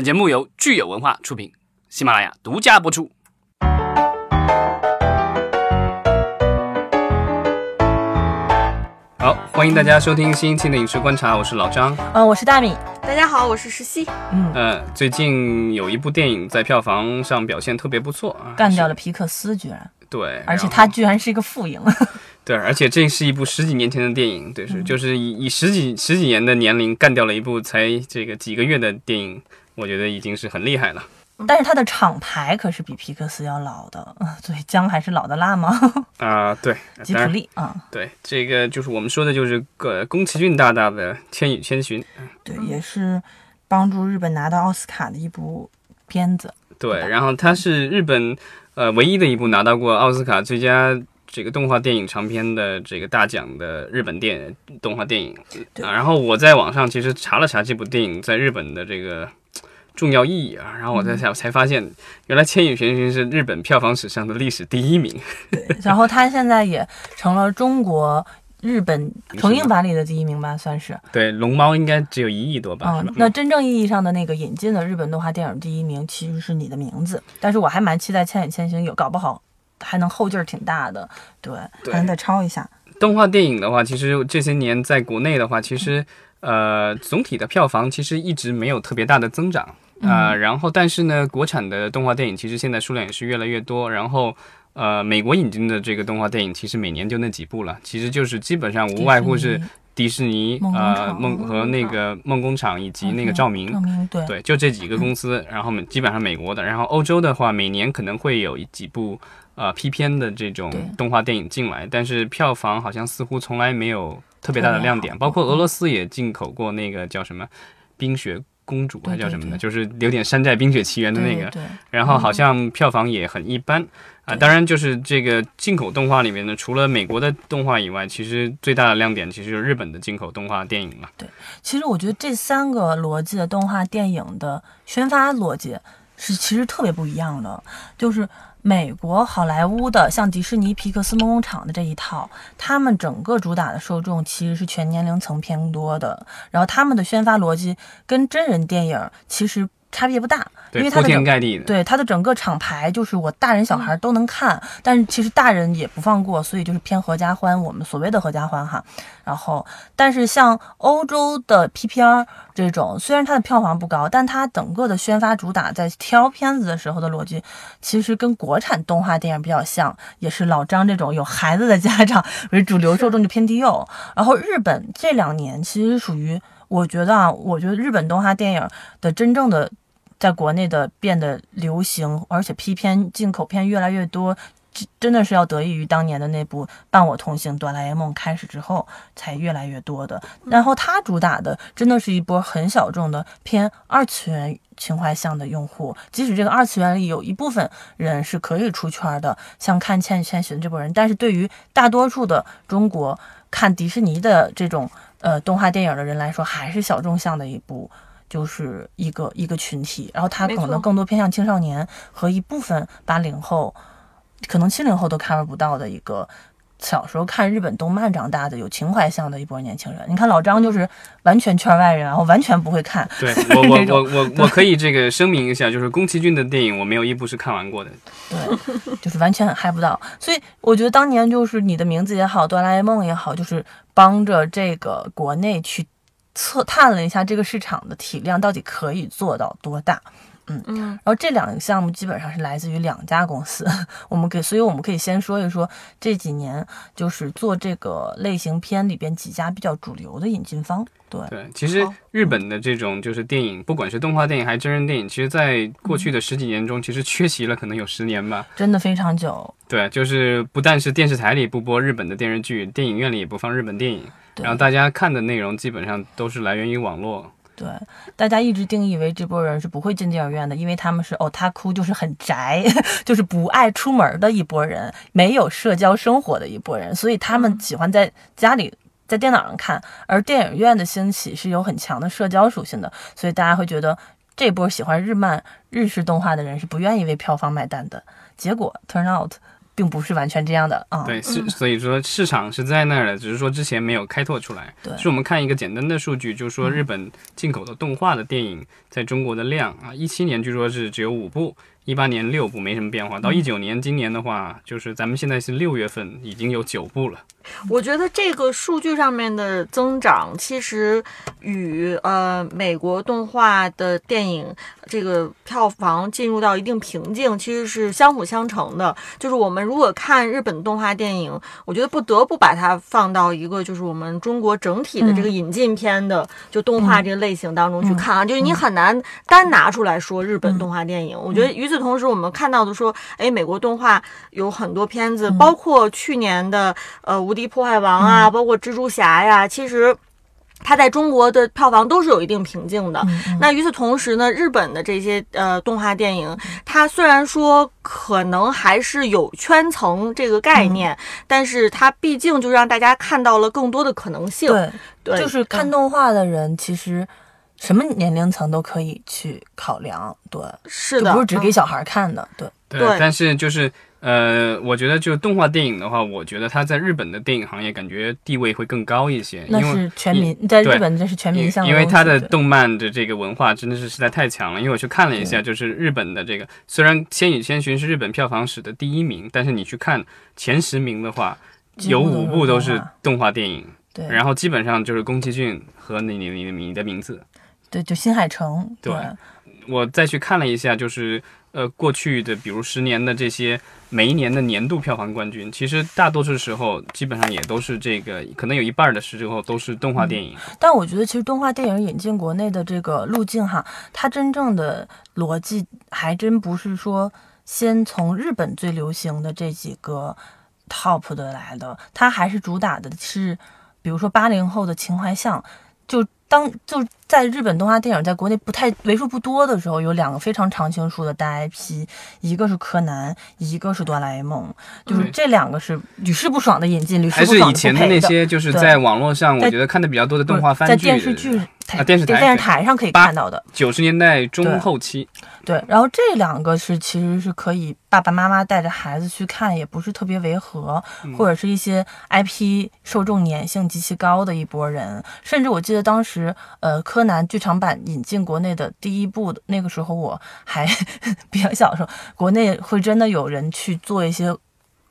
本节目由聚友文化出品，喜马拉雅独家播出。好，欢迎大家收听新一期的影视观察，我是老张。嗯，我是大米。大家好，我是石溪。嗯，呃，最近有一部电影在票房上表现特别不错啊，干掉了皮克斯，居然，对，而且他居然是一个副营。对，而且这是一部十几年前的电影，对，嗯是就是以以十几十几年的年龄干掉了一部才这个几个月的电影，我觉得已经是很厉害了。但是它的厂牌可是比皮克斯要老的，嗯 所以姜还是老的辣吗？啊、对，吉普当然力啊，对，这个就是我们说的就是个宫崎骏大大的《千与千寻》。对，也是帮助日本拿到奥斯卡的一部片子。对，然后它是日本呃唯一的一部拿到过奥斯卡最佳这个动画电影长片的这个大奖的日本电动画电影对啊。然后我在网上其实查了查这部电影在日本的这个重要意义啊，然后我才才才发现，原来《千与千寻》是日本票房史上的历史第一名。对，然后它现在也成了中国、日本重映版里的第一名吧，算是。对，龙猫应该只有一亿多吧？嗯那真正意义上的那个引进的日本动画电影第一名其实是你的名字，但是我还蛮期待《千与千寻》有，搞不好还能后劲儿挺大的，对，对还能再超一下。动画电影的话，其实这些年在国内的话，其实呃总体的票房其实一直没有特别大的增长啊、呃然后但是呢，国产的动画电影其实现在数量也是越来越多，然后。呃，美国引进的这个动画电影其实每年就那几部了，其实就是基本上无外乎是迪士尼、呃梦和那个梦工厂以及那个照明，对对，就这几个公司，然后基本上美国的，然后欧洲的话，每年可能会有几部呃 P 片的这种动画电影进来，但是票房好像似乎从来没有特别大的亮点，包括俄罗斯也进口过那个叫什么冰雪公主对还叫什么的，对。对就是有点山寨冰雪奇缘的那个，对对。然后好像票房也很一般。啊。当然，就是这个进口动画里面呢，除了美国的动画以外，其实最大的亮点其实就是日本的进口动画电影了。其实我觉得这三个逻辑的动画电影的宣发逻辑是其实特别不一样的，就是美国好莱坞的像迪士尼、皮克斯、梦工厂的这一套，他们整个主打的受众其实是全年龄层偏多的，然后他们的宣发逻辑跟真人电影其实差别不大，因为它的整天盖地的。对它的整个厂牌就是我大人小孩都能看，但是其实大人也不放过，所以就是偏合家欢，我们所谓的合家欢哈。然后，但是像欧洲的 P 片儿这种，虽然它的票房不高，但它整个的宣发主打在挑片子的时候的逻辑，其实跟国产动画电影比较像，也是老张这种有孩子的家长为主流受众就偏低幼。然后日本这两年其实属于，我觉得啊，我觉得日本动画电影的真正的在国内的变得流行，而且批片、进口片越来越多，真真的是要得益于当年的那部《伴我同行》《哆啦 A 梦》开始之后才越来越多的。然后它主打的真的是一波很小众的偏二次元情怀向的用户，即使这个二次元里有一部分人是可以出圈的，像看《千与千寻》这波人，但是对于大多数的中国看迪士尼的这种呃动画电影的人来说，还是小众向的一部。就是一个一个群体，然后他可能更多偏向青少年和一部分八零后，可能七零后都 cover 不到的一个小时候看日本动漫长大的有情怀向的一波年轻人。你看老张就是完全圈外人，然后完全不会看，对我我我我我可以这个声明一下，就是宫崎骏的电影我没有一部是看完过的。对，就是完全嗨不到。所以我觉得当年就是你的名字也好，哆啦 A 梦也好，就是帮着这个国内去测探了一下这个市场的体量到底可以做到多大。嗯，嗯然后这两个项目基本上是来自于两家公司，我们可以，所以我们可以先说一说这几年就是做这个类型片里边几家比较主流的引进方。对，对，其实日本的这种就是电影，不管是动画电影还是真人电影，其实在过去的十几年中，其实缺席了可能有十年吧。真的非常久。对，就是不但是电视台里不播日本的电视剧，电影院里也不放日本电影，对然后大家看的内容基本上都是来源于网络。对，大家一直定义为这波人是不会进电影院的，因为他们是哦，他哭就是很宅，就是不爱出门的一波人，没有社交生活的一波人，所以他们喜欢在家里。在电脑上看，而电影院的兴起是有很强的社交属性的，所以大家会觉得这波喜欢日漫、日式动画的人是不愿意为票房买单的。结果 turn out 并不是完全这样的啊。对，是所以说市场是在那儿的，只是说之前没有开拓出来。对是我们看一个简单的数据，就是说日本进口的动画的电影在中国的量啊，一七年据说是只有五部，一八年六部没什么变化，到一九年今年的话，就是咱们现在是六月份已经有九部了。我觉得这个数据上面的增长，其实与呃美国动画的电影这个票房进入到一定瓶颈，其实是相辅相成的。就是我们如果看日本动画电影，我觉得不得不把它放到一个就是我们中国整体的这个引进片的、就动画这个类型当中去看啊。就是你很难单拿出来说日本动画电影。我觉得与此同时，我们看到的说，哎，美国动画有很多片子，包括去年的呃《无敌破坏王》啊，包括蜘蛛侠呀，其实。它在中国的票房都是有一定瓶颈的。那与此同时呢，日本的这些呃动画电影，它虽然说可能还是有圈层这个概念，但是它毕竟就让大家看到了更多的可能性。对，对，就是看嗯动画的人，其实什么年龄层都可以去考量，对，是的，不是只给嗯小孩看的，对，对，对但是就是呃，我觉得就动画电影的话，我觉得它在日本的电影行业感觉地位会更高一些，那因为是全民，在日本这是全民向因为它的动漫的这个文化真的是实在太强了。因为我去看了一下，就是日本的这个，虽然《千与千寻》是日本票房史的第一名，但是你去看前十名的话，有五部都是动画电影，对，然后基本上就是宫崎骏和你你你你的名字。对，就新海诚，对。对，我再去看了一下，就是呃过去的，比如十年的这些每一年的年度票房冠军，其实大多数时候基本上也都是这个，可能有一半儿的时候都是动画电影。但我觉得其实动画电影引进国内的这个路径哈，它真正的逻辑还真不是说先从日本最流行的这几个 top 的来的，它还是主打的是，比如说八零后的情怀向，就当就在日本动画电影在国内不太为数不多的时候，有两个非常常青树的大 IP，一个是柯南，一个是哆啦 A 梦，就是嗯这两个是屡试不爽的引进，屡试还是以前的那。些，就是在网络上，我觉得看的比较多的动画番在，电视剧台、啊电视台电视台上可以看到的。九十年代中后期，对，然后这两个是其实是可以爸爸妈妈带着孩子去看，也不是特别违和，嗯或者是一些 IP 受众粘性极其高的一波人。甚至我记得当时，呃，柯南剧场版引进国内的第一部的那个时候，我还 比较小的时候，国内会真的有人去做一些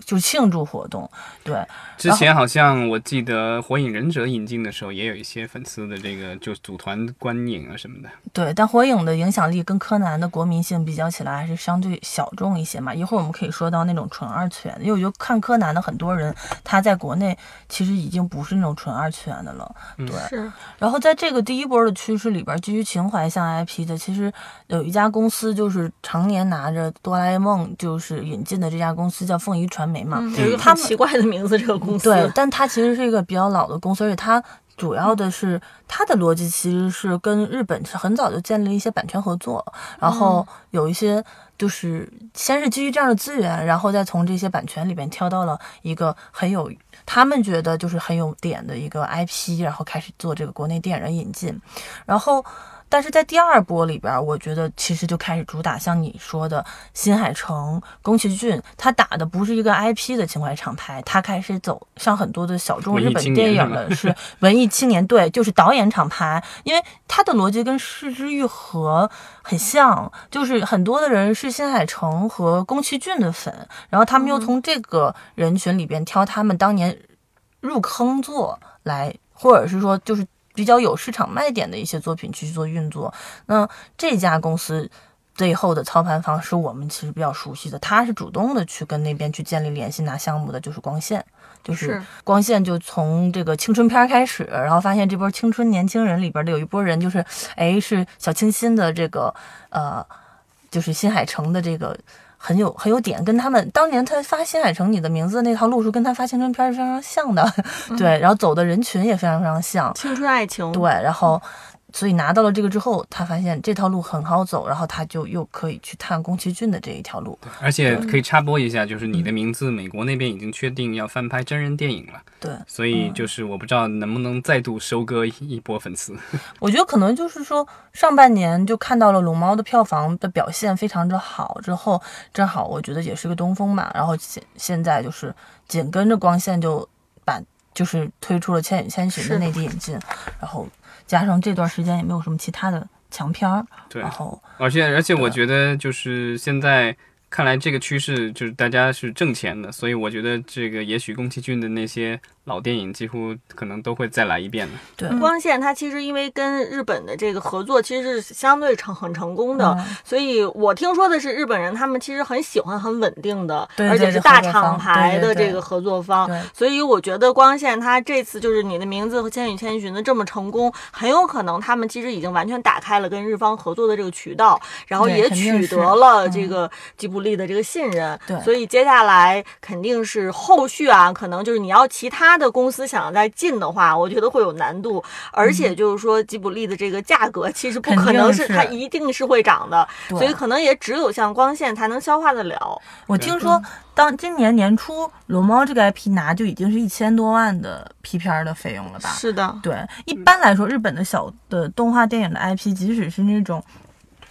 就庆祝活动，对，之前好像我记得《火影忍者》引进的时候，也有一些粉丝的这个就组团观影啊什么的。对，但火影的影响力跟柯南的国民性比较起来，还是相对小众一些嘛。一会儿我们可以说到那种纯二次元的，因为我觉得看柯南的很多人，他在国内其实已经不是那种纯二次元的了。对，是然后在这个第一波的趋势里边，基于情怀向 IP 的，其实有一家公司就是常年拿着哆啦 A 梦就是引进的这家公司叫凤仪传媒嘛。嗯，有一个他们很奇怪的名字，这个公司。对，但它其实是一个比较老的公司，而且它主要的是它的逻辑其实是跟日本是很早就建立了一些版权合作，然后有一些就是先是基于这样的资源，然后再从这些版权里边挑到了一个很有他们觉得就是很有点的一个 IP，然后开始做这个国内电影的引进，然后。但是在第二波里边，我觉得其实就开始主打像你说的新海诚、宫崎骏，他打的不是一个 IP 的情怀厂牌，他开始走上很多的小众日本电影的是文艺青年，对，就是导演厂牌，因为他的逻辑跟失之愈合很像，就是很多的人是新海诚和宫崎骏的粉，然后他们又从这个人群里边挑他们当年入坑作来，或者是说就是比较有市场卖点的一些作品去做运作。那这家公司最后的操盘方是我们其实比较熟悉的，他是主动的去跟那边去建立联系拿项目的，就是光线。就是是光线就从这个青春片儿开始，然后发现这波青春年轻人里边的有一波人，就是哎是小清新的这个呃，就是新海诚的这个很有很有点，跟他们当年他发新海诚你的名字那套路数跟他发青春片是非常像的，对，然后走的人群也非常非常像，青春爱情。对，然后所以拿到了这个之后，他发现这条路很好走，然后他就又可以去探宫崎骏的这一条路。而且可以插播一下，就是你的名字，美国那边已经确定要翻拍真人电影了，对，所以就是我不知道能不能再度收割一 一波粉丝。我觉得可能就是说上半年就看到了《龙猫》的票房的表现非常之好，之后正好我觉得也是个东风嘛，然后现现在就是紧跟着光线就把就是推出了《千与千寻》的内地引进，然后加上这段时间也没有什么其他的强片儿，对然，后而且而且我觉得就是现在看来这个趋势就是大家是挣钱的，所以我觉得这个也许宫崎骏的那些老电影几乎可能都会再来一遍的。对光线它其实因为跟日本的这个合作，其实是相对成很成功的，嗯所以我听说的是日本人他们其实很喜欢很稳定的，对而且是大厂牌的这个合作方。对所以我觉得光线它这次就是你的名字和《千与千寻》的这么成功，很有可能他们其实已经完全打开了跟日方合作的这个渠道，然后也取得了嗯这个吉卜力的这个信任。对所以接下来肯定是后续啊，可能就是你要其他的公司想要再进的话，我觉得会有难度。而且就是说吉卜力的这个价格其实不可能是它一定是会涨的，所以可能也只有像光线才能消化得了。我听说，当今年年初《龙猫》这个 IP 拿就已经是一千多万的 P 片儿的费用了吧？是的，对，一般来说，日本的小的动画电影的 IP，即使是那种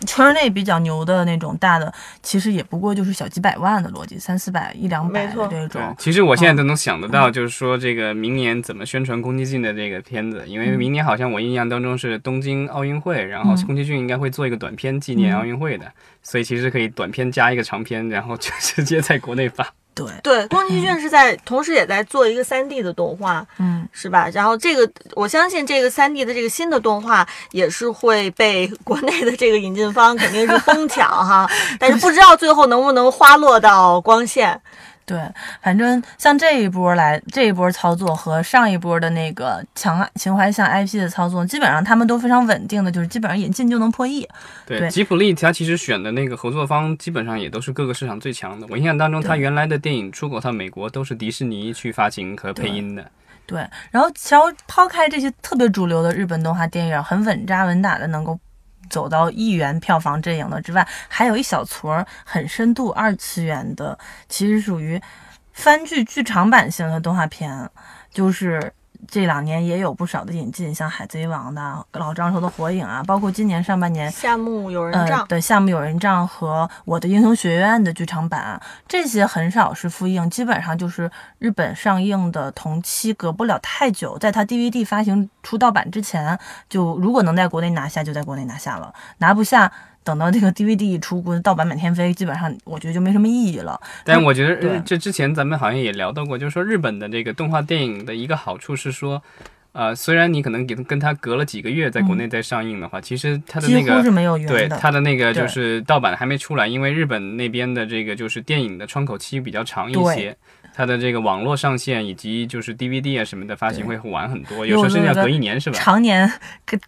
圈内比较牛的那种大的，其实也不过就是小几百万的逻辑，三四百、一两百的这对种，。其实我现在都能想得到，就是说这个明年怎么宣传宫崎骏的这个片子，因为明年好像我印象当中是东京奥运会，然后嗯宫崎骏应该会做一个短片纪念奥运会的，所以其实可以短片加一个长片，然后就 直接在国内发。对，对，宫崎骏是在同时也在做一个三 D 的动画，嗯，是吧？然后这个我相信这个三 D 的这个新的动画也是会被国内的这个引进方肯定是疯抢哈，但是不知道最后能不能花落到光线。对，反正像这一波来，这一波操作和上一波的那个强情怀向 IP 的操作，基本上他们都非常稳定的，就是基本上引进就能破亿。对，吉普力他其实选的那个合作方基本上也都是各个市场最强的。我印象当中，他原来的电影出口到美国都是迪士尼去发行和配音的。对，然后只要抛开这些特别主流的日本动画电影，很稳扎稳打的能够走到亿元票房阵营的之外，还有一小撮儿很深度二次元的，其实属于番剧剧场版型的动画片，就是。这两年也有不少的引进，像《海贼王》的、老张说的《火影》啊，包括今年上半年夏目友人呃帐，的项目友人帐和《我的英雄学院》的剧场版，这些很少是复映，基本上就是日本上映的同期隔不了太久，在它 DVD 发行出盗版之前，就如果能在国内拿下，就在国内拿下了；拿不下，等到这个 DVD 一出，估计盗版满天飞，基本上我觉得就没什么意义了。但我觉得这之前咱们好像也聊到过，就是说日本的这个动画电影的一个好处是说，呃，虽然你可能给跟它隔了几个月在国内再上映的话，其实它的那个乎是没有对。它的那个就是盗版还没出来，因为日本那边的这个就是电影的窗口期比较长一些对，它的这个网络上线以及就是 DVD 啊什么的发行会晚很多，有时候甚至要隔一年是吧？常年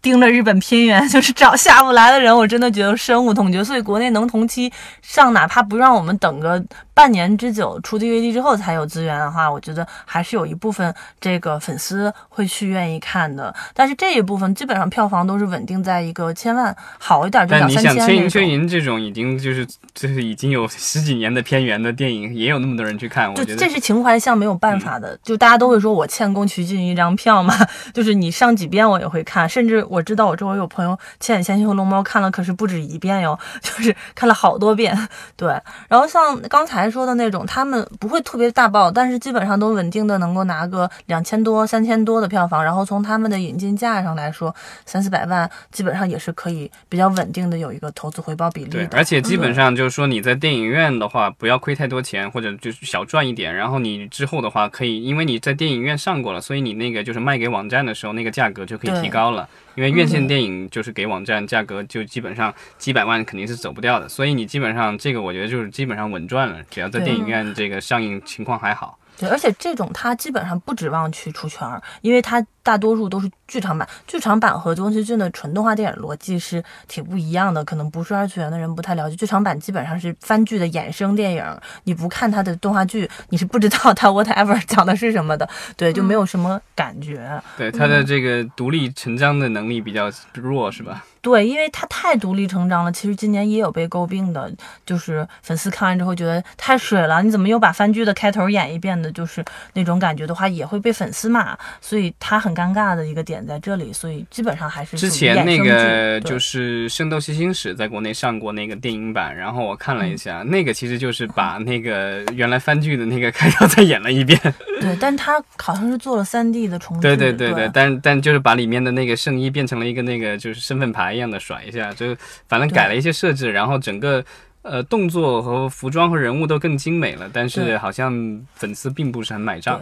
盯着日本片源，就是找下不来的人，我真的觉得深恶痛绝。所以国内能同期上，哪怕不让我们等个半年之久，出 DVD 之后才有资源的话，我觉得还是有一部分这个粉丝会去愿意看的。但是这一部分基本上票房都是稳定在一个千万，好一点就但你想《两三千千与千那种。寻》这种已经就是就是已经有十几年的片源的电影，也有那么多人去看，我觉得嗯这是情怀像没有办法的，就大家都会说我欠宫崎骏一张票嘛，就是你上几遍我也会看，甚至我知道我周围有朋友《千与千寻》和《龙猫》看了可是不止一遍哟，就是看了好多遍。对，然后像刚才说的那种，他们不会特别大爆，但是基本上都稳定的能够拿个两千多、三千多的票房，然后从他们的引进价上来说，三四百万基本上也是可以比较稳定的有一个投资回报比例对，而且基本上就是说你在电影院的话，不要亏太多钱，或者就是小赚一点。然后然后你之后的话，可以因为你在电影院上过了，所以你那个就是卖给网站的时候，那个价格就可以提高了。因为院线电影就是给网站价格就基本上几百万肯定是走不掉的，所以你基本上这个我觉得就是基本上稳赚了，只要在电影院这个上映情况还好。对，而且这种它基本上不指望去出圈儿，因为它大多数都是剧场版，剧场版和宫崎骏的纯动画电影逻辑是挺不一样的，可能不是二次元的人不太了解。剧场版基本上是番剧的衍生电影，你不看它的动画剧，你是不知道它 whatever 讲的是什么的，对，就没有什么感觉。对他的这个独立成章的能力比较弱，是吧？对，因为它太独立成章了。其实今年也有被诟病的，就是粉丝看完之后觉得太水了，你怎么又把番剧的开头演一遍的？就是那种感觉的话，也会被粉丝骂。所以它很尴尬的一个点在这里。所以基本上还是之前那个就是《圣斗士星矢》在国内上过那个电影版，然后我看了一下，那个其实就是把那个原来番剧的那个开头再演了一遍。对，但他好像是做了三 D 的重置。对对对对，但但就是把里面的那个圣衣变成了一个那个就是身份牌一样的甩一下，就反正改了一些设置，然后整个呃动作和服装和人物都更精美了，但是好像粉丝并不是很买账。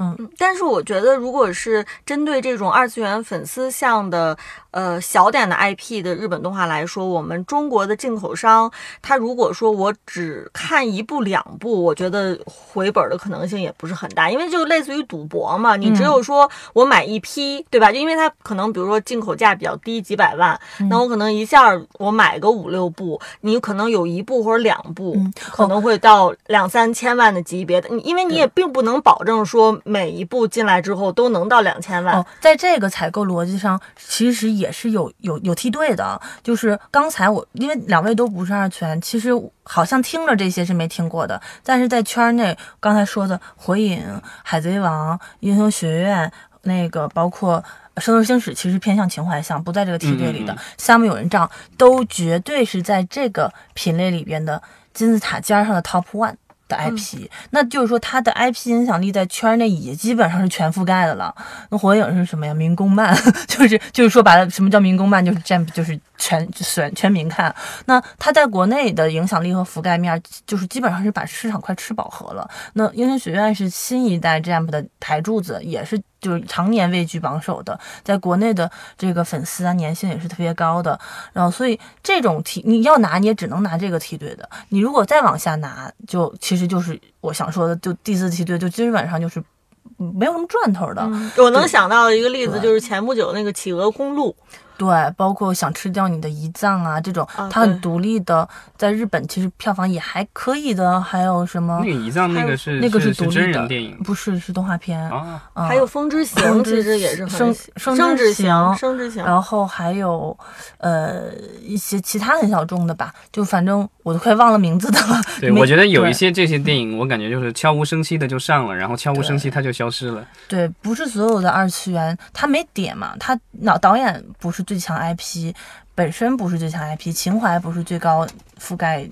嗯，但是我觉得，如果是针对这种二次元粉丝向的，呃，小点的 IP 的日本动画来说，我们中国的进口商，他如果说我只看一部两部，我觉得回本的可能性也不是很大，因为就类似于赌博嘛，你只有说我买一批，对吧？就因为它可能比如说进口价比较低，几百万，那我可能一下我买个五六部，你可能有一部或者两部，可能会到两三千万的级别的，你因为你也并不能保证说。每一部进来之后都能到两千万哦，在这个采购逻辑上，其实也是有有有梯队的。就是刚才我因为两位都不是二次元，其实好像听着这些是没听过的，但是在圈内刚才说的《火影》《海贼王》《英雄学院》那个包括《圣斗士星矢》，其实偏向情怀向，不在这个梯队里的。下面有人账都绝对是在这个品类里边的金字塔尖上的 top one。的 IP，那就是说它的 IP 影响力在圈内也基本上是全覆盖的了。那火影是什么呀？民工漫，就是就是说白了，什么叫民工漫？就是 Jump，就是全全全民看。那它在国内的影响力和覆盖面，就是基本上是把市场快吃饱和了。那英雄学院是新一代 Jump 的台柱子，也是。就是常年位居榜首的，在国内的这个粉丝啊，粘性也是特别高的。然后，所以这种梯你要拿，你也只能拿这个梯队的。你如果再往下拿，就其实就是我想说的，就第四梯队，就基本上就是没有什么赚头的。我能想到的一个例子就是前不久那个企鹅公路。对，包括想吃掉你的胰脏啊，这种它很独立的，在日本其实票房也还可以的。还有什么？那个胰脏那个是那个是独立的电影，不是是动画片啊。还有《风之行》，其实也是生生之行，生之行。然后还有呃一些其他很小众的吧，就反正我都快忘了名字的了。对，我觉得有一些这些电影，我感觉就是悄无声息的就上了，然后悄无声息它就消失了。对，不是所有的二次元，它没点嘛，它脑导演不是最强 IP。本身不是最强 IP，情怀不是最高覆盖，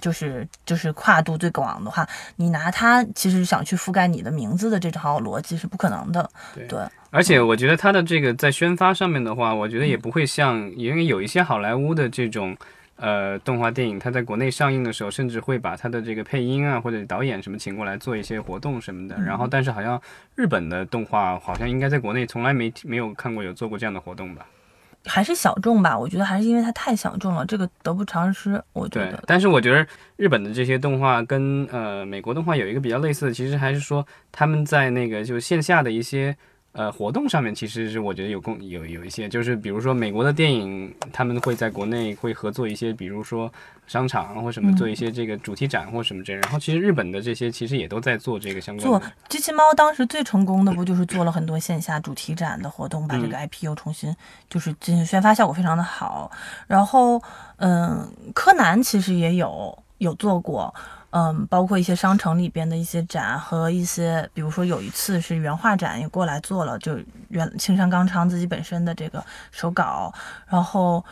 就是就是跨度最广的话，你拿它其实想去覆盖你的名字的这套逻辑是不可能的。对，而且我觉得它的这个在宣发上面的话，我觉得也不会像，因为有一些好莱坞的这种呃动画电影，它在国内上映的时候，甚至会把它的这个配音啊或者导演什么请过来做一些活动什么的。然后，但是好像日本的动画好像应该在国内从来没没有看过有做过这样的活动吧。还是小众吧，我觉得还是因为它太小众了，这个得不偿失。我觉得，但是我觉得日本的这些动画跟呃美国动画有一个比较类似的，其实还是说他们在那个就线下的一些。呃，活动上面其实是我觉得有共有有一些，就是比如说美国的电影，他们会在国内会合作一些，比如说商场或什么做一些这个主题展或什么这样。然后其实日本的这些其实也都在做这个相关。做机器猫当时最成功的不就是做了很多线下主题展的活动，把这个 IP 又重新就是进行宣发，效果非常的好。然后嗯，柯南其实也有有做过。嗯，包括一些商城里边的一些展和一些，比如说有一次是原画展也过来做了，就原青山刚昌自己本身的这个手稿，然后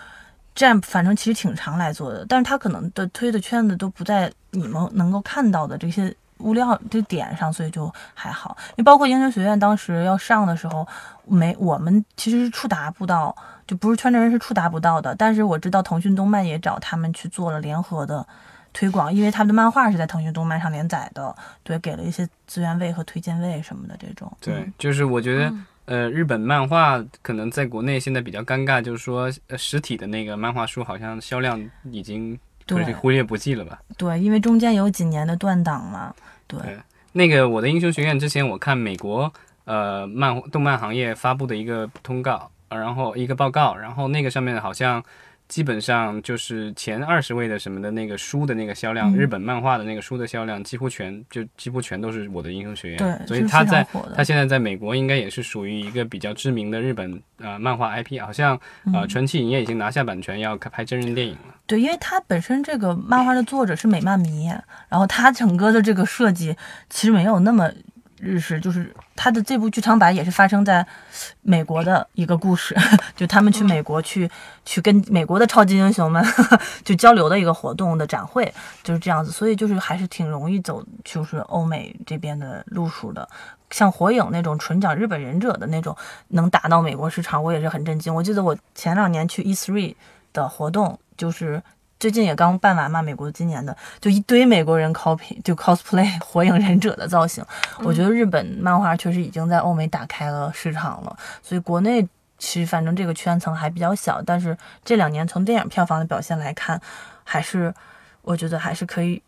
这样反正其实挺常来做的，但是他可能的推的圈子都不在你们能够看到的这些物料这点上，所以就还好。你包括英雄学院当时要上的时候，没我们其实是触达不到，就不是圈内人是触达不到的，但是我知道腾讯动漫也找他们去做了联合的。推广，因为他们的漫画是在腾讯动漫上连载的，对，给了一些资源位和推荐位什么的这种。对，就是我觉得，呃，日本漫画可能在国内现在比较尴尬，就是说实体的那个漫画书好像销量已经对忽略不计了吧？对，因为中间有几年的断档嘛。对，那个我的英雄学院之前我看美国。呃漫动漫行业发布的一个通告，呃然后一个报告，然后那个上面好像基本上就是前二十位的什么的那个书的那个销量，嗯日本漫画的那个书的销量几乎全就几乎全都是我的英雄学院，对所以他在他现在在美国应该也是属于一个比较知名的日本呃漫画 IP，好像呃传奇影业已经拿下版权要开拍真人电影了。对，因为他本身这个漫画的作者是美漫迷，然后他整个的这个设计其实没有那么日式，就是它的这部剧场版也是发生在美国的一个故事，就他们去美国去、去跟美国的超级英雄们 就交流的一个活动的展会，就是这样子，所以就是还是挺容易走就是欧美这边的路数的。像火影那种纯讲日本忍者的那种，能打到美国市场，我也是很震惊。我记得我前两年去 E three 的活动，就是最近也刚办完嘛，美国今年的，就一堆美国人 copy 就 cosplay 火影忍者的造型。我觉得日本漫画确实已经在欧美打开了市场了，所以国内其实反正这个圈层还比较小，但是这两年从电影票房的表现来看，还是我觉得还是可以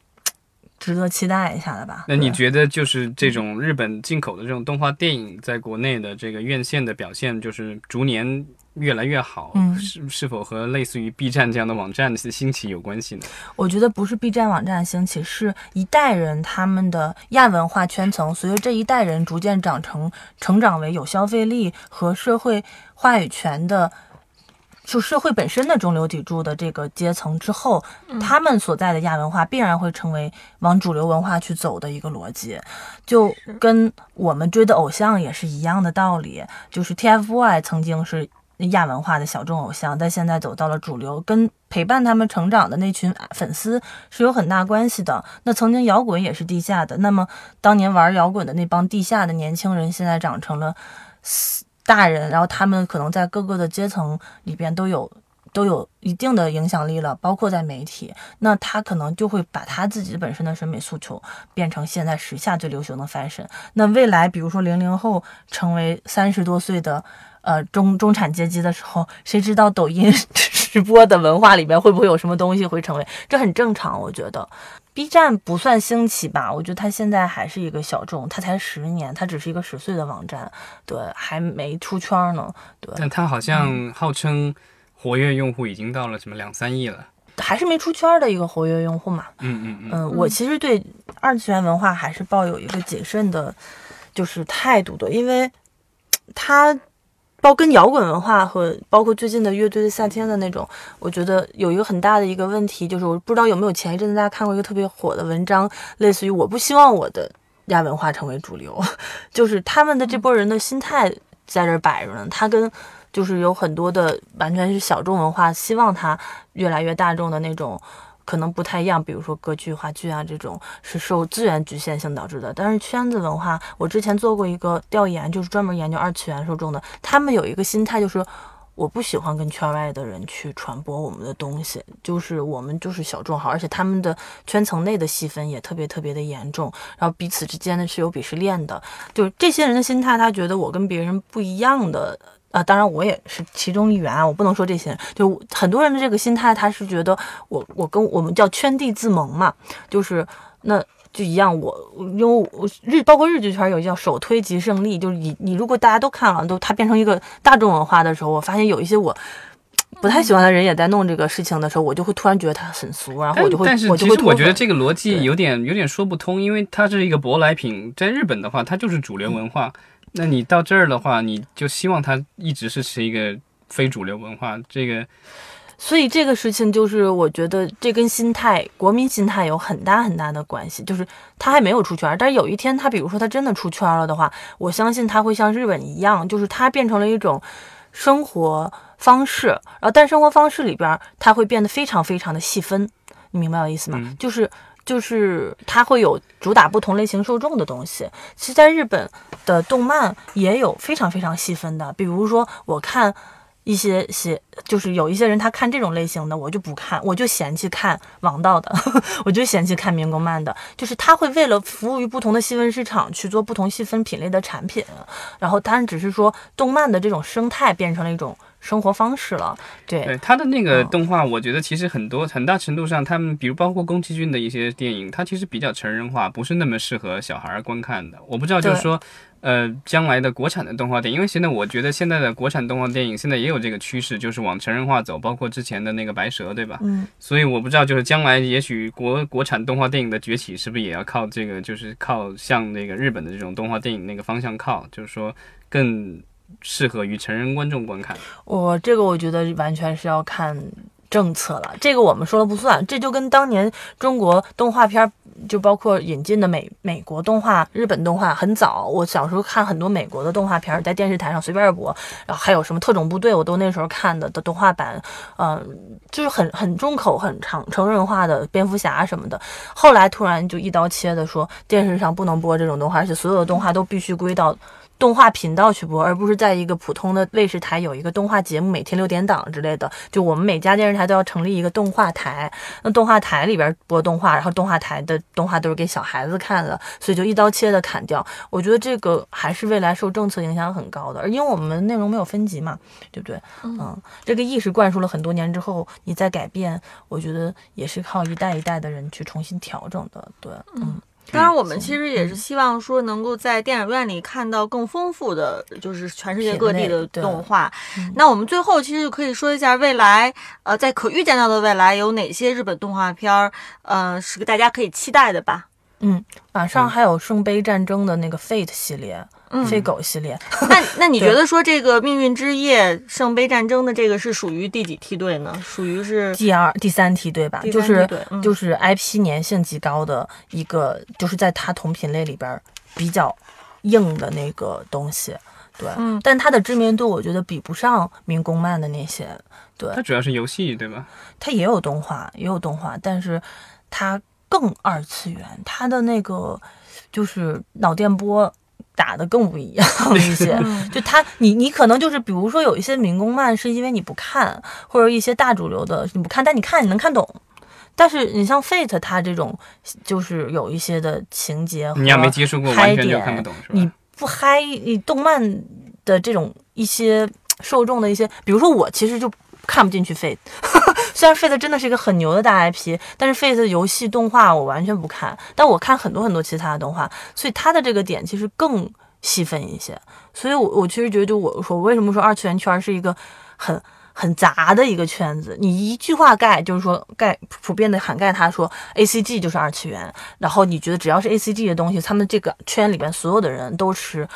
值得期待一下的吧。那你觉得就是这种日本进口的这种动画电影，在国内的这个院线的表现，就是逐年越来越好，嗯是是否和类似于 B 站这样的网站的兴起有关系呢？我觉得不是 B 站网站兴起，是一代人他们的亚文化圈层，随着这一代人逐渐长成、成长为有消费力和社会话语权的。就社会本身的中流砥柱的这个阶层之后，他们所在的亚文化必然会成为往主流文化去走的一个逻辑，就跟我们追的偶像也是一样的道理。就是 TFBOY 曾经是亚文化的小众偶像，但现在走到了主流，跟陪伴他们成长的那群粉丝是有很大关系的。那曾经摇滚也是地下的，那么当年玩摇滚的那帮地下的年轻人，现在长成了大人，然后他们可能在各个的阶层里边都有。都有一定的影响力了，包括在媒体，那他可能就会把他自己本身的审美诉求变成现在时下最流行的 fashion。那未来，比如说零零后成为三十多岁的呃中中产阶级的时候，谁知道抖音 直播的文化里面会不会有什么东西会成为？这很正常，我觉得。B 站不算兴起吧，我觉得它现在还是一个小众，它才十年，它只是一个十岁的网站，对，还没出圈呢，对，但它好像号称活跃用户已经到了什么两三亿了。还是没出圈的一个活跃用户嘛。嗯嗯嗯。嗯，我其实对二次元文化还是抱有一个谨慎的，就是态度的，因为它包跟摇滚文化和包括最近的乐队的夏天的那种，我觉得有一个很大的一个问题，就是我不知道有没有前一阵子大家看过一个特别火的文章，类似于我不希望我的亚文化成为主流，就是他们的这波人的心态在这儿摆着呢，他跟。就是有很多的完全是小众文化，希望它越来越大众的那种，可能不太一样。比如说歌剧、话剧啊，这种是受资源局限性导致的。但是圈子文化，我之前做过一个调研，就是专门研究二次元受众的，他们有一个心态就是。我不喜欢跟圈外的人去传播我们的东西，就是我们就是小众号，而且他们的圈层内的细分也特别特别的严重，然后彼此之间呢是有鄙视链的，就是这些人的心态，他觉得我跟别人不一样的。啊，当然我也是其中一员啊，我不能说这些人，就很多人的这个心态，他是觉得我我跟我们叫圈地自萌嘛，就是那就一样，我因为我日包括日剧圈有叫首推即胜利，就是你你如果大家都看了，都它变成一个大众文化的时候，我发现有一些我不太喜欢的人也在弄这个事情的时候，我就会突然觉得他很俗，然后我就会但是我就会脱其实我觉得这个逻辑有点有点说不通，因为它是一个舶来品，在日本的话，它就是主流文化。那你到这儿的话，你就希望它一直是是一个非主流文化，这个所以这个事情就是，我觉得这跟心态、国民心态有很大很大的关系。就是他还没有出圈，但是有一天他，比如说他真的出圈了的话，我相信他会像日本一样，就是它变成了一种生活方式。然后，但生活方式里边，它会变得非常非常的细分。你明白我的意思吗？嗯就是就是它会有主打不同类型受众的东西。其实，在日本的动漫也有非常非常细分的，比如说我看。一些些就是有一些人他看这种类型的，我就不看，我就嫌弃看王道的，我就嫌弃看民工漫的，就是他会为了服务于不同的细分市场去做不同细分品类的产品，然后当然只是说动漫的这种生态变成了一种生活方式了，对，对它的那个嗯动画，我觉得其实很多很大程度上，他们比如包括宫崎骏的一些电影，它其实比较成人化，不是那么适合小孩儿观看的。我不知道，就是说，呃，将来的国产的动画电影，因为现在我觉得现在的国产动画电影现在也有这个趋势，就是往成人化走，包括之前的那个白蛇，对吧？嗯，所以我不知道，就是将来也许国国产动画电影的崛起，是不是也要靠这个，就是靠向那个日本的这种动画电影那个方向靠，就是说更适合于成人观众观看。我这个我觉得完全是要看政策了，这个我们说了不算，这就跟当年中国动画片。就包括引进的美美国动画、日本动画很早，我小时候看很多美国的动画片，在电视台上随便播，然后还有什么特种部队，我都那时候看的的动画版，嗯、就是很很重口、很长成人化的蝙蝠侠什么的。后来突然就一刀切的说，电视上不能播这种动画，而且所有的动画都必须归到。动画频道去播，而不是在一个普通的卫视台有一个动画节目，每天六点档之类的。就我们每家电视台都要成立一个动画台，那动画台里边播动画，然后动画台的动画都是给小孩子看的，所以就一刀切的砍掉。我觉得这个还是未来受政策影响很高的，而因为我们内容没有分级嘛，对不对？嗯，这个意识灌输了很多年之后，你再改变，我觉得也是靠一代一代的人去重新调整的。对，嗯。当然，我们其实也是希望说，能够在电影院里看到更丰富的，就是全世界各地的动画。那我们最后其实就可以说一下，未来呃，在可预见到的未来有哪些日本动画片儿，呃，是个大家可以期待的吧？嗯，马上还有圣杯战争的那个 Fate 系列。飞狗系列，那那你觉得说这个命运之夜圣杯战争的这个是属于第几梯队呢？属于是第二、第三梯队吧？就是就是 IP 粘性极高的一个，就是在它同品类里边比较硬的那个东西。对，嗯，但它的知名度我觉得比不上民工漫的那些。对，它主要是游戏对吧？它也有动画，也有动画，但是它更二次元，它的那个就是脑电波。打的更不一样 一些，就他，你你可能就是，比如说有一些民工漫是因为你不看，或者一些大主流的你不看，但你看你能看懂。但是你像 Fate，它这种就是有一些的情节和嗨点，你不嗨，你动漫的这种一些受众的一些，比如说我其实就看不进去 Fate，虽然 Fate 真的是一个很牛的大 IP，但是 Fate 的游戏动画我完全不看，但我看很多很多其他的动画，所以它的这个点其实更细分一些。所以，我我其实觉得，就我说，为什么说二次元圈是一个很很杂的一个圈子？你一句话盖，就是说盖普遍的涵盖，他说 A C G 就是二次元，然后你觉得只要是 A C G 的东西，他们这个圈里边所有的人都吃，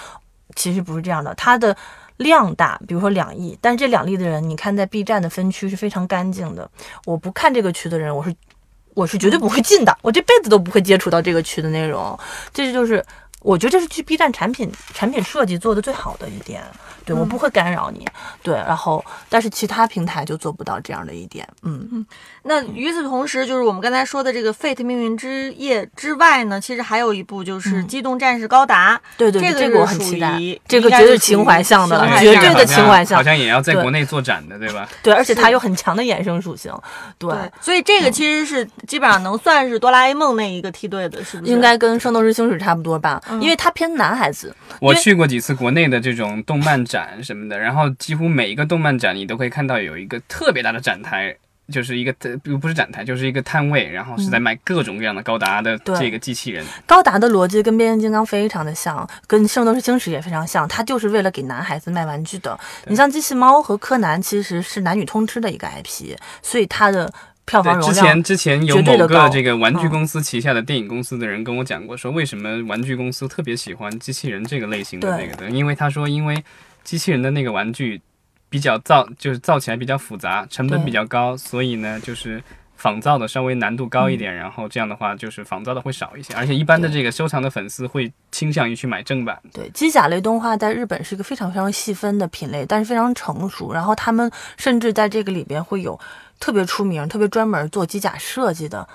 其实不是这样的，它的。量大，比如说两亿，但是这两亿的人，你看在 B 站的分区是非常干净的。我不看这个区的人，我是我是绝对不会进的，我这辈子都不会接触到这个区的内容。这就是。我觉得这是去 B 站产品产品设计做的最好的一点，对我不会干扰你，对，然后但是其他平台就做不到这样的一点，嗯嗯。那与此同时，就是我们刚才说的这个 Fate 命运之夜之外呢，其实还有一部就是机动战士高达，对对，这个我很期待，这个绝对情怀向的，绝对的情怀向，好像也要在国内做展的，对吧？对，而且它有很强的衍生属性，对，所以这个其实是基本上能算是哆啦 A 梦那一个梯队的，是不是？应该跟圣斗士星矢差不多吧？因为它偏男孩子，我去过几次国内的这种动漫展什么的，然后几乎每一个动漫展你都可以看到有一个特别大的展台，就是一个不不是展台，就是一个摊位，然后是在卖各种各样的高达的这个机器人。高达的逻辑跟变形金刚非常的像，跟圣斗士星矢也非常像，它就是为了给男孩子卖玩具的。你像机器猫和柯南其实是男女通吃的一个 IP，所以它的。票房之前之前有某个这个玩具公司旗下的电影公司的人跟我讲过，说为什么玩具公司特别喜欢机器人这个类型的那个的，因为他说因为机器人的那个玩具比较造，就是造起来比较复杂，成本比较高，所以呢就是仿造的稍微难度高一点，然后这样的话就是仿造的会少一些，而且一般的这个收藏的粉丝会倾向于去买正版。对，机甲类动画在日本是一个非常非常细分的品类，但是非常成熟，然后他们甚至在这个里边会有。特别出名、特别专门做机甲设计的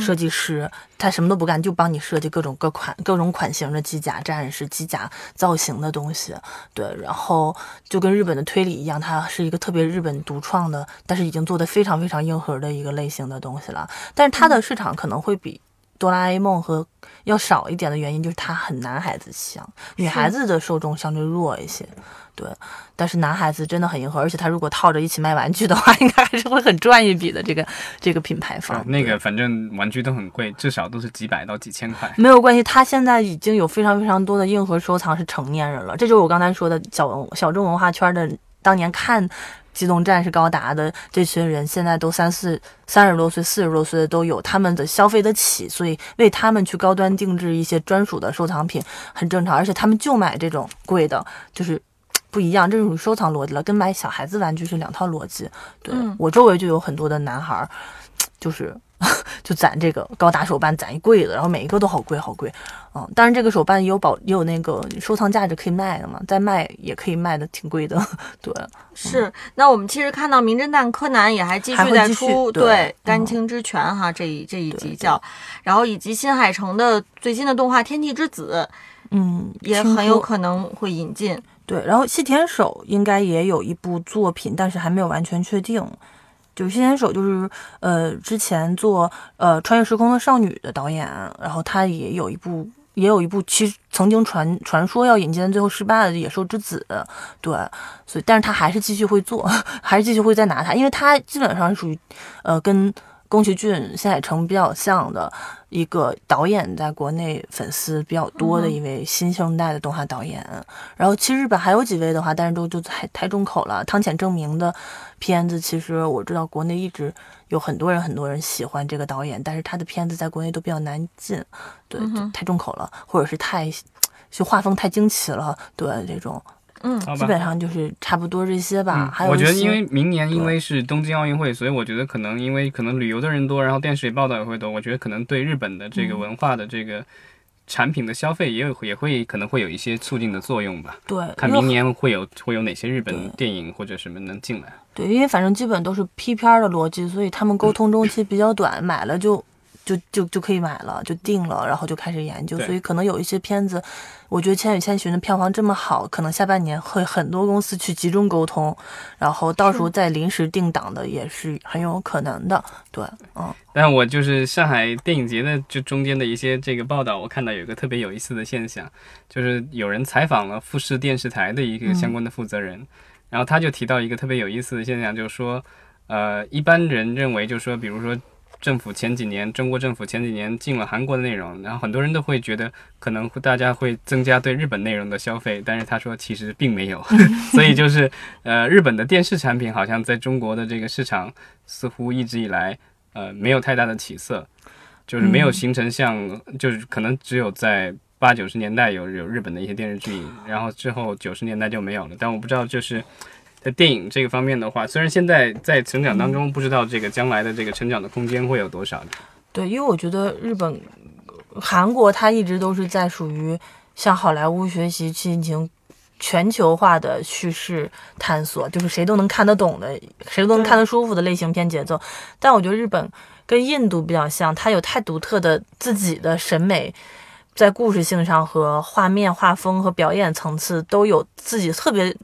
设计师，他什么都不干，就帮你设计各种各款、各种款型的机甲战士、机甲造型的东西。对，然后就跟日本的推理一样，它是一个特别日本独创的，但是已经做的非常非常硬核的一个类型的东西了。但是它的市场可能会比。哆啦 A 梦和要少一点的原因，就是它很男孩子向，女孩子的受众相对弱一些。对，但是男孩子真的很迎合，而且他如果套着一起卖玩具的话，应该还是会很赚一笔的。这个这个品牌方，那个反正玩具都很贵，至少都是几百到几千块。没有关系，他现在已经有非常非常多的硬核收藏是成年人了，这就是我刚才说的小小众文化圈的当年看。机动战士高达的这群人现在都三四三十多岁、四十多岁的都有，他们的消费得起，所以为他们去高端定制一些专属的收藏品很正常。而且他们就买这种贵的，就是不一样，这种收藏逻辑了，跟买小孩子玩具是两套逻辑。对我周围就有很多的男孩，就是。就攒这个高达手办，攒一柜子，然后每一个都好贵好贵，嗯，当然这个手办也有保也有那个收藏价值可以卖的嘛，再卖也可以卖的挺贵的，对，是。那我们其实看到《名侦探柯南》也还继续在出，对，《丹青之泉》哈这一这一集叫，然后以及新海诚的最新的动画《天地之子》，嗯，也很有可能会引进，对，然后细田守应该也有一部作品，但是还没有完全确定。就是新田守，就是呃，之前做呃《穿越时空的少女》的导演，然后他也有一部，也有一部，其实曾经传传说要引进，最后失败的《野兽之子》，对，所以但是他还是继续会做，还是继续会再拿他，因为他基本上属于呃跟。宫崎骏、新海诚比较像的一个导演，在国内粉丝比较多的一位新生代的动画导演。然后，其实日本还有几位的话，但是都就太太重口了。汤浅证明的片子，其实我知道国内一直有很多人很多人喜欢这个导演，但是他的片子在国内都比较难进，对，太重口了，或者是太就画风太惊奇了，对这种。嗯，基本上就是差不多这些吧。还有，我觉得因为明年因为是东京奥运会，所以我觉得可能因为可能旅游的人多，然后电视里报道也会多。我觉得可能对日本的这个文化的这个产品的消费也有也会可能会有一些促进的作用吧。对，看明年会有会有哪些日本电影或者什么能进来。对，因为反正基本都是批片的逻辑，所以他们沟通周期比较短，买了就。就就就可以买了，就定了，然后就开始研究。所以可能有一些片子，我觉得《千与千寻》的票房这么好，可能下半年会很多公司去集中沟通，然后到时候再临时定档的也是很有可能的。对，嗯。但我就是上海电影节的就中间的一些这个报道，我看到有一个特别有意思的现象，就是有人采访了富士电视台的一个相关的负责人，然后他就提到一个特别有意思的现象，就是说，呃，一般人认为，就是说，比如说。政府前几年，中国政府前几年禁了韩国的内容，然后很多人都会觉得可能大家会增加对日本内容的消费，但是他说其实并没有，所以就是呃，日本的电视产品好像在中国的这个市场似乎一直以来呃没有太大的起色，就是没有形成像就是可能只有在八九十年代有有日本的一些电视剧，然后之后九十年代就没有了，但我不知道就是。在电影这个方面的话，虽然现在在成长当中，不知道这个将来的这个成长的空间会有多少。对，因为我觉得日本、韩国它一直都是在属于向好莱坞学习进行全球化的叙事探索，就是谁都能看得懂的，谁都能看得舒服的类型片节奏。但我觉得日本跟印度比较像，它有太独特的自己的审美，在故事性上和画面、画风和表演层次都有自己特别。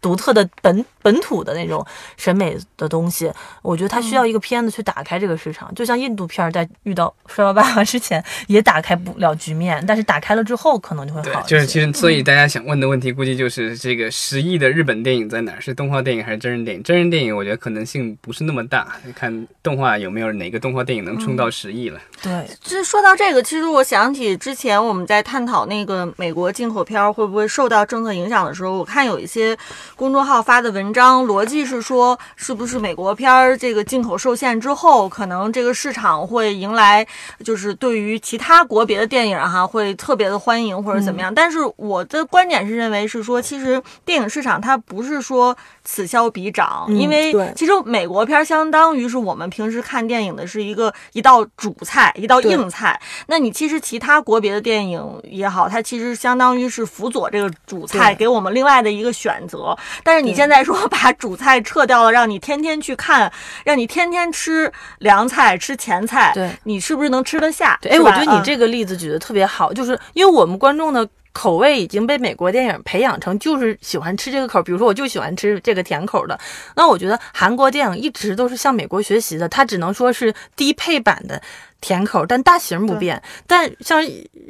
独特的本本土的那种审美的东西，我觉得它需要一个片子去打开这个市场。就像印度片在遇到《摔跤爸爸》之前也打开不了局面，但是打开了之后可能就会好。就是其实，所以大家想问的问题，估计就是这个十亿的日本电影在哪儿？是动画电影还是真人电影？真人电影我觉得可能性不是那么大，看动画有没有哪个动画电影能冲到十亿了。对，其实说到这个，其实我想起之前我们在探讨那个美国进口片会不会受到政策影响的时候，我看有一些。公众号发的文章逻辑是说，是不是美国片儿这个进口受限之后，可能这个市场会迎来，就是对于其他国别的电影哈，会特别的欢迎或者怎么样？但是我的观点是认为是说，其实电影市场它不是说此消彼长，因为其实美国片相当于是我们平时看电影的是一个一道主菜，一道硬菜。那你其实其他国别的电影也好，它其实相当于是辅佐这个主菜，给我们另外的一个选择。但是你现在说 把主菜撤掉了，让你天天去看，让你天天吃凉菜、吃前菜，对，你是不是能吃得下？哎，我觉得你这个例子举得特别好，就是因为我们观众的口味已经被美国电影培养成就是喜欢吃这个口，比如说我就喜欢吃这个甜口的。那我觉得韩国电影一直都是向美国学习的，它只能说是低配版的甜口，但大型不变。但像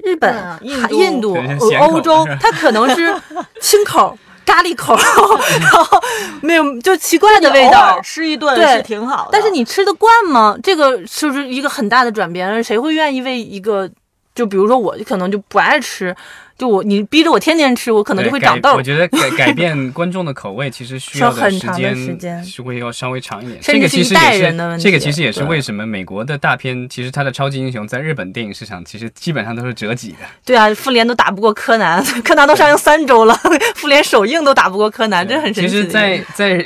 日本、印印度、欧洲，它可能是清口。咖喱口，然后没有就奇怪的味道，吃一顿是挺好的。但是你吃得惯吗？这个是不是一个很大的转变？谁会愿意为一个，就比如说我可能就不爱吃。就我，你逼着我天天吃，我可能就会长痘。我觉得改改变观众的口味，其实需要的时间是会要稍微长一点。这个其实也是这个其实也是为什么美国的大片，其实它的超级英雄在日本电影市场其实基本上都是折戟的。对啊，复联都打不过柯南，柯南都上映三周了，复联首映都打不过柯南，这很神奇。其实，在在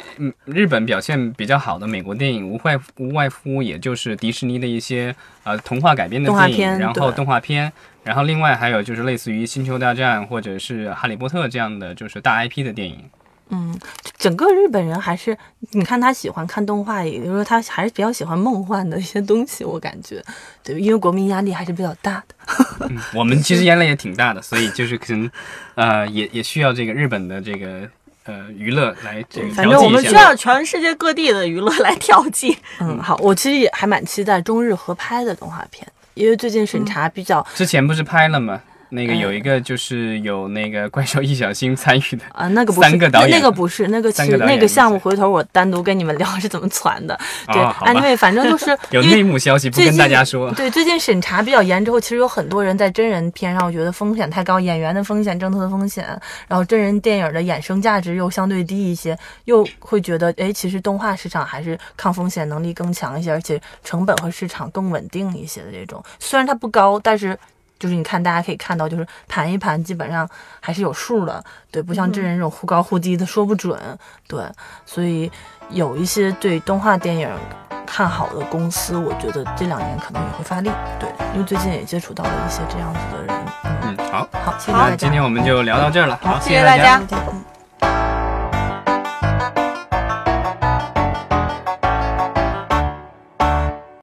日本表现比较好的美国电影，无外无外乎也就是迪士尼的一些呃童话改编的电影，然后动画片。然后另外还有就是类似于《星球大战》或者是《哈利波特》这样的就是大 IP 的电影。嗯，整个日本人还是你看他喜欢看动画，也就是说他还是比较喜欢梦幻的一些东西，我感觉，对，因为国民压力还是比较大的。我们其实压力也挺大的，所以就是可能 呃也也需要这个日本的这个呃娱乐来这个反正我们需要全世界各地的娱乐来调剂。嗯，好，我其实也还蛮期待中日合拍的动画片。因为最近审查比较，之前不是拍了吗？那个有一个就是有那个怪兽易小星参与的啊，那个不是三个导演，那个不是那个其实那个项目，回头我单独跟你们聊是怎么传的。对，因为反正就是 有内幕消息不跟大家说。对，最近审查比较严之后，其实有很多人在真人片上，我觉得风险太高，演员的风险、政策的风险，然后真人电影的衍生价值又相对低一些，又会觉得哎，其实动画市场还是抗风险能力更强一些，而且成本和市场更稳定一些的这种。虽然它不高，但是。就是你看，大家可以看到，就是盘一盘，基本上还是有数的，对，不像真人这种忽高忽低的，说不准，对，所以有一些对动画电影看好的公司，我觉得这两年可能也会发力，对，因为最近也接触到了一些这样子的人，嗯，好，好，谢谢大家，今天我们就聊到这儿了，好，谢谢大家。嗯。